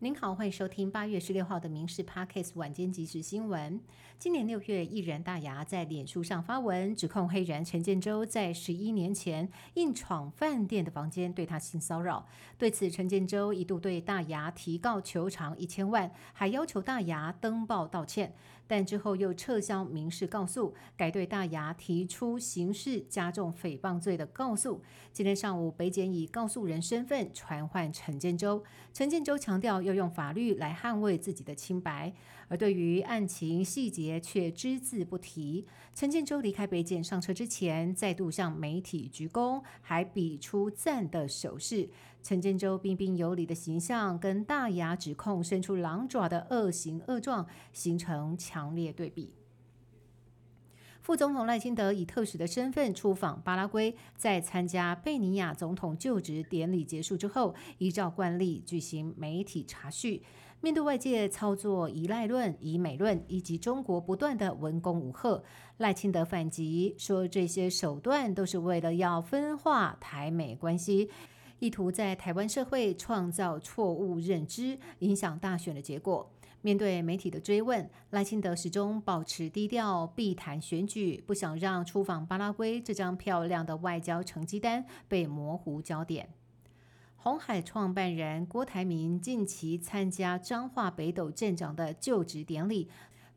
您好，欢迎收听八月十六号的《民事 Parkes 晚间即时新闻》。今年六月，艺人大牙在脸书上发文，指控黑人陈建州在十一年前硬闯饭店的房间对他性骚扰。对此，陈建州一度对大牙提告求偿一千万，还要求大牙登报道歉。但之后又撤销民事告诉，改对大牙提出刑事加重诽谤罪的告诉。今天上午，北检以告诉人身份传唤陈建州。陈建州强调要用法律来捍卫自己的清白，而对于案情细节却只字不提。陈建州离开北检上车之前，再度向媒体鞠躬，还比出赞的手势。陈建州彬彬有礼的形象，跟大牙指控伸出狼爪的恶行恶状，形成强烈对比。副总统赖清德以特使的身份出访巴拉圭，在参加贝尼亚总统就职典礼结束之后，依照惯例举行媒体查叙。面对外界操作依赖论、以美论，以及中国不断的文攻武吓，赖清德反击说，这些手段都是为了要分化台美关系。意图在台湾社会创造错误认知，影响大选的结果。面对媒体的追问，赖清德始终保持低调，避谈选举，不想让出访巴拉圭这张漂亮的外交成绩单被模糊焦点。红海创办人郭台铭近期参加彰化北斗镇长的就职典礼。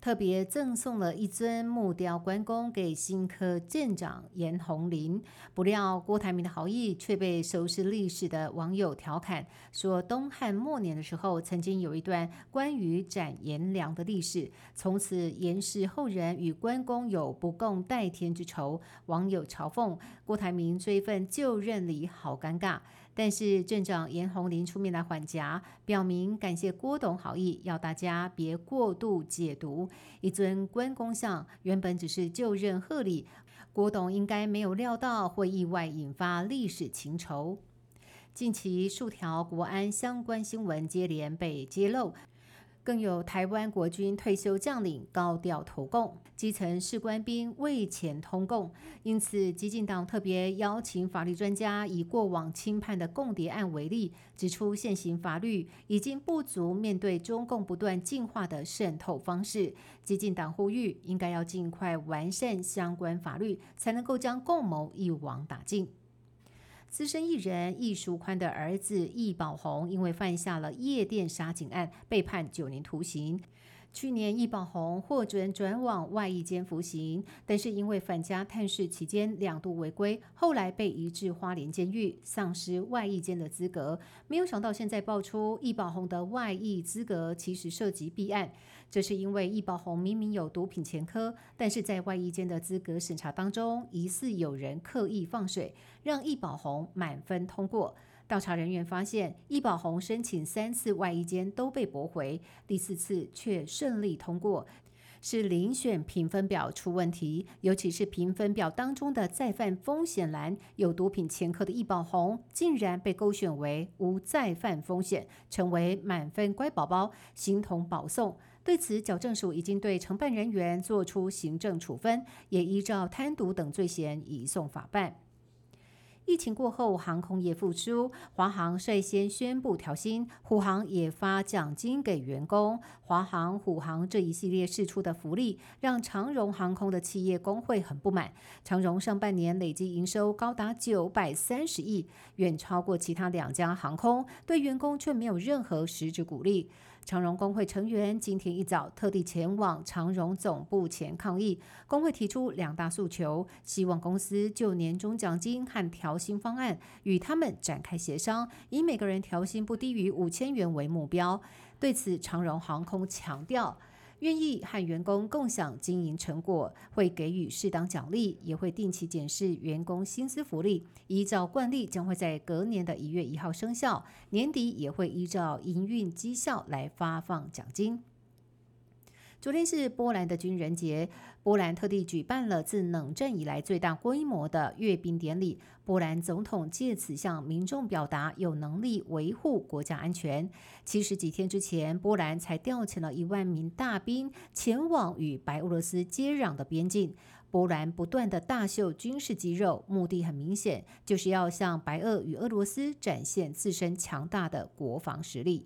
特别赠送了一尊木雕关公给新科舰长严宏林，不料郭台铭的好意却被熟识历史的网友调侃说，东汉末年的时候曾经有一段关于斩颜良的历史，从此严氏后人与关公有不共戴天之仇。网友嘲讽郭台铭这一份就任礼好尴尬。但是镇长严宏林出面来缓颊，表明感谢郭董好意，要大家别过度解读。一尊关公像原本只是就任贺礼，郭董应该没有料到会意外引发历史情仇。近期数条国安相关新闻接连被揭露。更有台湾国军退休将领高调投共，基层士官兵为钱通共，因此激进党特别邀请法律专家以过往轻判的共谍案为例，指出现行法律已经不足面对中共不断进化的渗透方式。激进党呼吁，应该要尽快完善相关法律，才能够将共谋一网打尽。资深艺人易淑宽的儿子易宝红，因为犯下了夜店杀警案，被判九年徒刑。去年，易宝红获准转往外役监服刑，但是因为返家探视期间两度违规，后来被移至花莲监狱，丧失外役监的资格。没有想到，现在爆出易宝红的外役资格其实涉及弊案。这是因为易宝红明明有毒品前科，但是在外役监的资格审查当中，疑似有人刻意放水，让易宝红满分通过。调查人员发现，易宝红申请三次外衣间都被驳回，第四次却顺利通过，是遴选评分表出问题，尤其是评分表当中的再犯风险栏有毒品前科的易宝红，竟然被勾选为无再犯风险，成为满分乖宝宝，形同保送。对此，矫正署已经对承办人员作出行政处分，也依照贪渎等罪嫌移送法办。疫情过后，航空业复苏，华航率先宣布调薪，虎航也发奖金给员工。华航、虎航这一系列释出的福利，让长荣航空的企业工会很不满。长荣上半年累计营收高达九百三十亿，远超过其他两家航空，对员工却没有任何实质鼓励。长荣工会成员今天一早特地前往长荣总部前抗议。工会提出两大诉求，希望公司就年终奖金和调薪方案与他们展开协商，以每个人调薪不低于五千元为目标。对此，长荣航空强调。愿意和员工共享经营成果，会给予适当奖励，也会定期检视员工薪资福利。依照惯例，将会在隔年的一月一号生效，年底也会依照营运绩效来发放奖金。昨天是波兰的军人节，波兰特地举办了自冷战以来最大规模的阅兵典礼。波兰总统借此向民众表达有能力维护国家安全。七十几天之前，波兰才调遣了一万名大兵前往与白俄罗斯接壤的边境。波兰不断的大秀军事肌肉，目的很明显，就是要向白俄与俄罗斯展现自身强大的国防实力。